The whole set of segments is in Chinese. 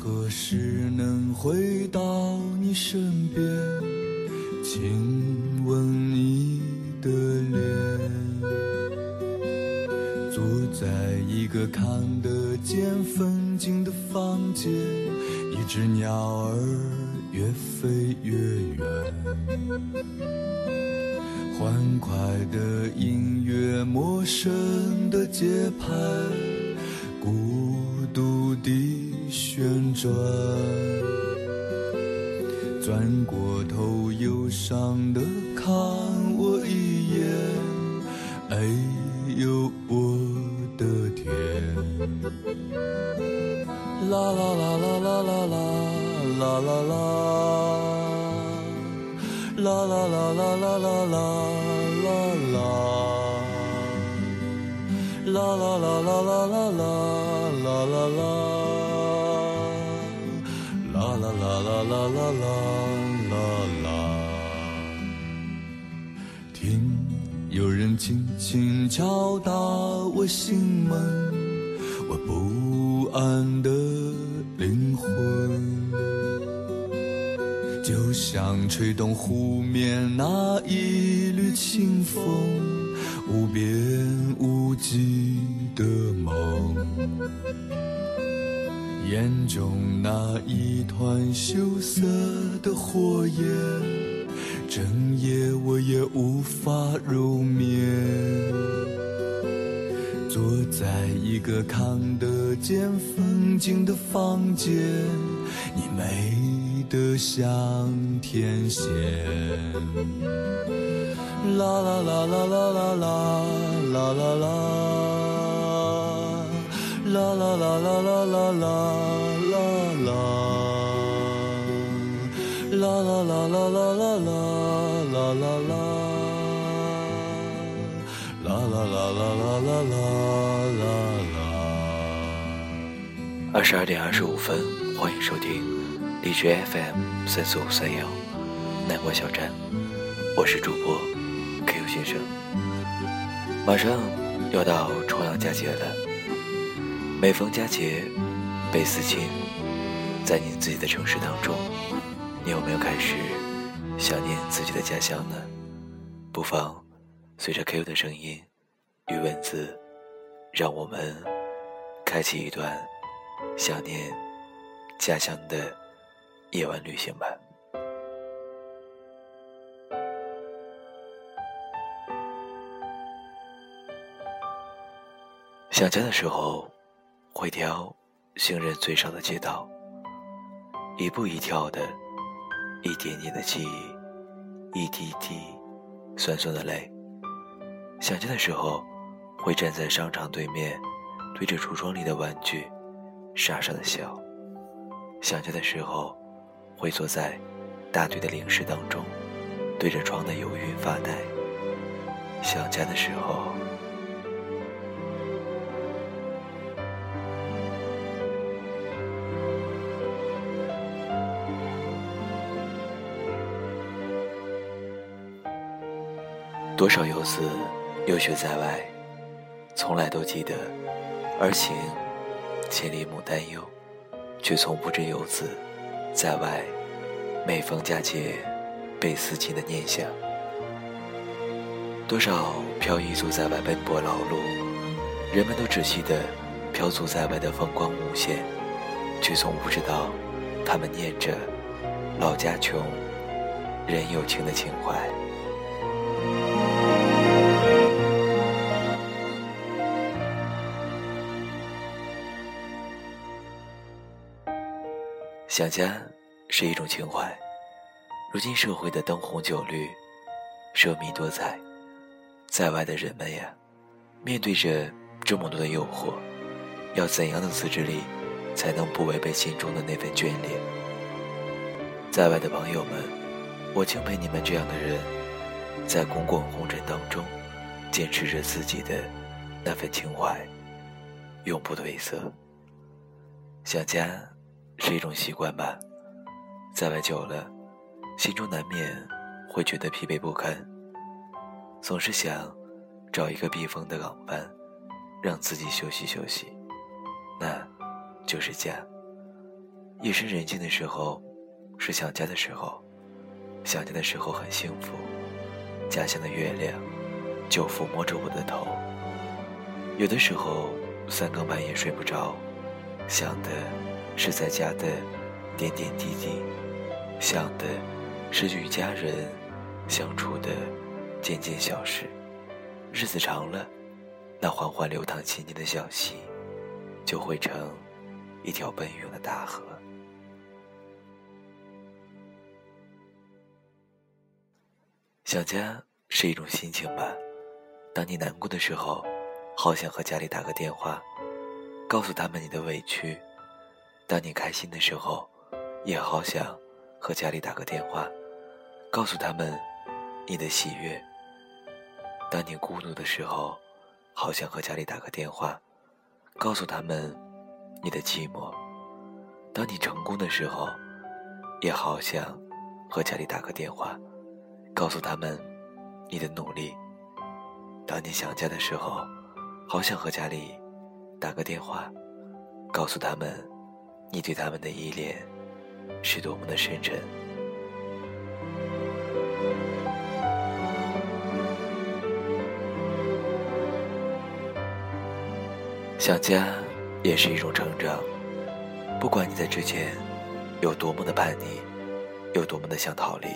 何时能回到你身边，亲吻你的脸，坐在一个看得见风景的房间，一只鸟儿越飞越远，欢快的音乐，陌生的节拍，孤独地旋转。转过头，忧伤的看我一眼，哎呦我的天！啦啦啦啦啦啦啦啦啦啦，啦啦啦啦啦啦啦啦啦，啦啦啦啦啦啦啦啦啦啦。啦啦啦啦啦！听，有人轻轻敲打我心门，我不安的灵魂，就像吹动湖面那一缕清风，无边无际的梦。眼中那一团羞涩的火焰，整夜我也无法入眠。坐在一个看得见风景的房间，你美得像天仙。啦啦啦啦啦啦啦啦啦啦。啦啦啦啦啦啦啦啦啦，啦啦啦啦啦啦啦啦啦啦，啦啦啦啦啦啦啦啦。二十二点二十五分，欢迎收听荔枝 FM 三四五三幺南国小站，我是主播 Q 先生。马上要到重阳佳节了。每逢佳节倍思亲，在你自己的城市当中，你有没有开始想念自己的家乡呢？不妨随着 Q 的声音与文字，让我们开启一段想念家乡的夜晚旅行吧。想家的时候。会挑行人最少的街道，一步一跳的，一点点的记忆，一滴滴酸酸的泪。想家的时候，会站在商场对面，对着橱窗里的玩具，傻傻的笑。想家的时候，会坐在大堆的零食当中，对着窗的游云发呆。想家的时候。多少游子游学在外，从来都记得儿行千里母担忧，却从不知游子在外每逢佳节倍思亲的念想。多少漂移族在外奔波劳碌，人们都只记得漂族在外的风光无限，却从不知道他们念着老家穷，人有情的情怀。想家是一种情怀。如今社会的灯红酒绿，奢靡多彩，在外的人们呀，面对着这么多的诱惑，要怎样的自制力，才能不违背心中的那份眷恋？在外的朋友们，我敬佩你们这样的人，在滚滚红尘当中，坚持着自己的那份情怀，永不褪色。想家。是一种习惯吧，在外久了，心中难免会觉得疲惫不堪，总是想找一个避风的港湾，让自己休息休息，那就是家。夜深人静的时候，是想家的时候。想家的时候很幸福，家乡的月亮就抚摸着我的头。有的时候三更半夜睡不着，想的是在家的点点滴滴，想的是与家人相处的件件小事。日子长了，那缓缓流淌千年的小溪，就会成一条奔涌的大河。想家是一种心情吧。当你难过的时候，好想和家里打个电话，告诉他们你的委屈；当你开心的时候，也好想和家里打个电话，告诉他们你的喜悦；当你孤独的时候，好想和家里打个电话，告诉他们你的寂寞；当你成功的时候，也好想和家里打个电话。告诉他们，你的努力。当你想家的时候，好想和家里打个电话，告诉他们，你对他们的依恋是多么的深沉。想家也是一种成长，不管你在之前有多么的叛逆，有多么的想逃离。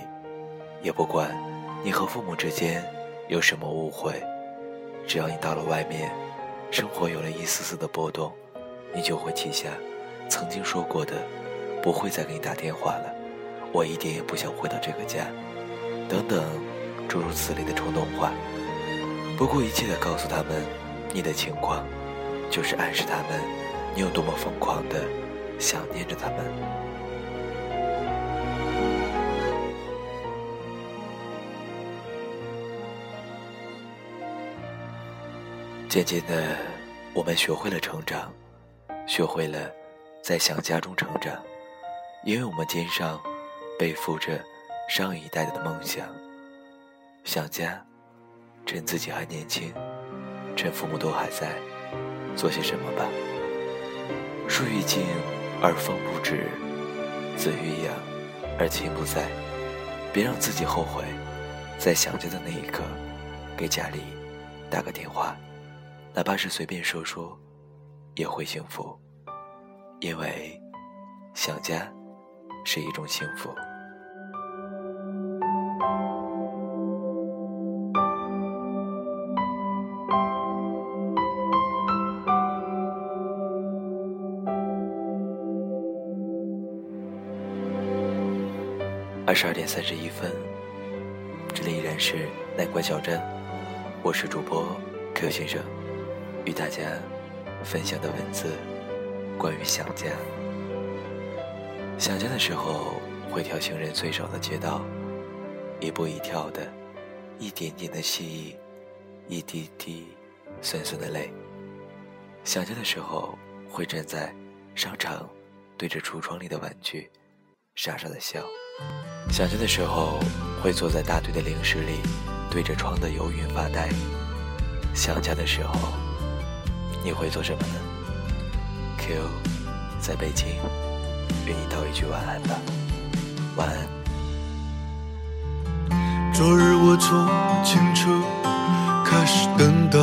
也不管你和父母之间有什么误会，只要你到了外面，生活有了一丝丝的波动，你就会记下曾经说过的“不会再给你打电话了，我一点也不想回到这个家”等等诸如此类的冲动话。不顾一切的告诉他们你的情况，就是暗示他们你有多么疯狂的想念着他们。渐渐的，我们学会了成长，学会了在想家中成长，因为我们肩上背负着上一代的梦想。想家，趁自己还年轻，趁父母都还在，做些什么吧。树欲静而风不止，子欲养而亲不在。别让自己后悔，在想家的那一刻，给家里打个电话。哪怕是随便说说，也会幸福，因为想家是一种幸福。二十二点三十一分，这里依然是南关小镇，我是主播 Q 先生。与大家分享的文字，关于想家。想家的时候，会跳行人最少的街道，一步一跳的，一点点的细意，一滴滴酸酸的泪。想家的时候，会站在商场，对着橱窗里的玩具，傻傻的笑。想家的时候，会坐在大堆的零食里，对着窗的游云发呆。想家的时候。你会做什么呢？Q，在北京，愿你道一句晚安吧。晚安。昨日我从清澈开始等待，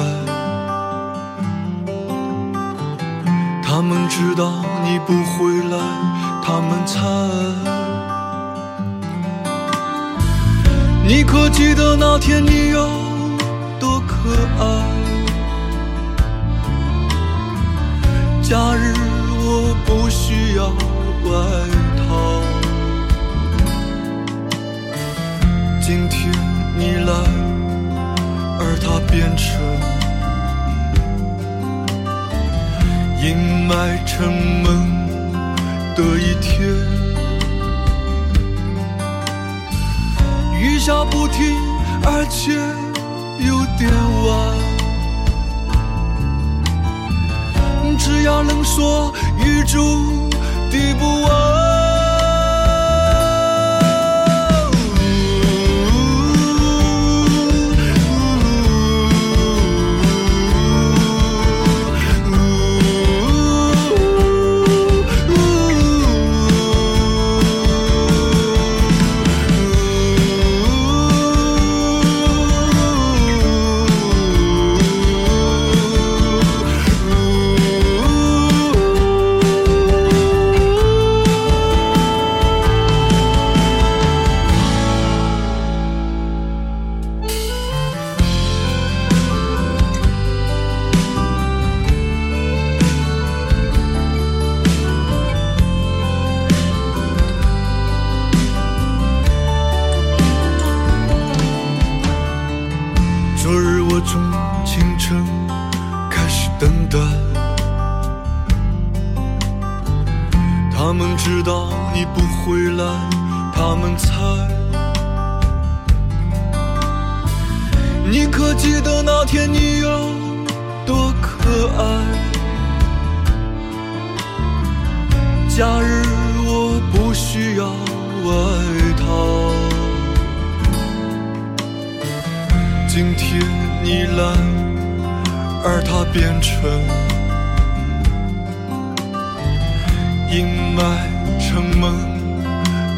他们知道你不回来，他们猜。你可记得那天你有卖城门的一天，雨下不停，而且有点晚。只要能说雨珠滴不完。知道你不回来，他们猜。你可记得那天你有多可爱？假日我不需要外套。今天你来，而它变成阴霾沉闷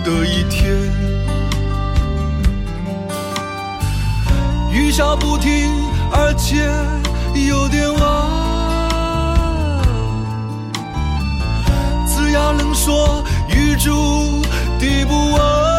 的一天，雨下不停，而且有点晚。呲牙能说，雨珠滴不完。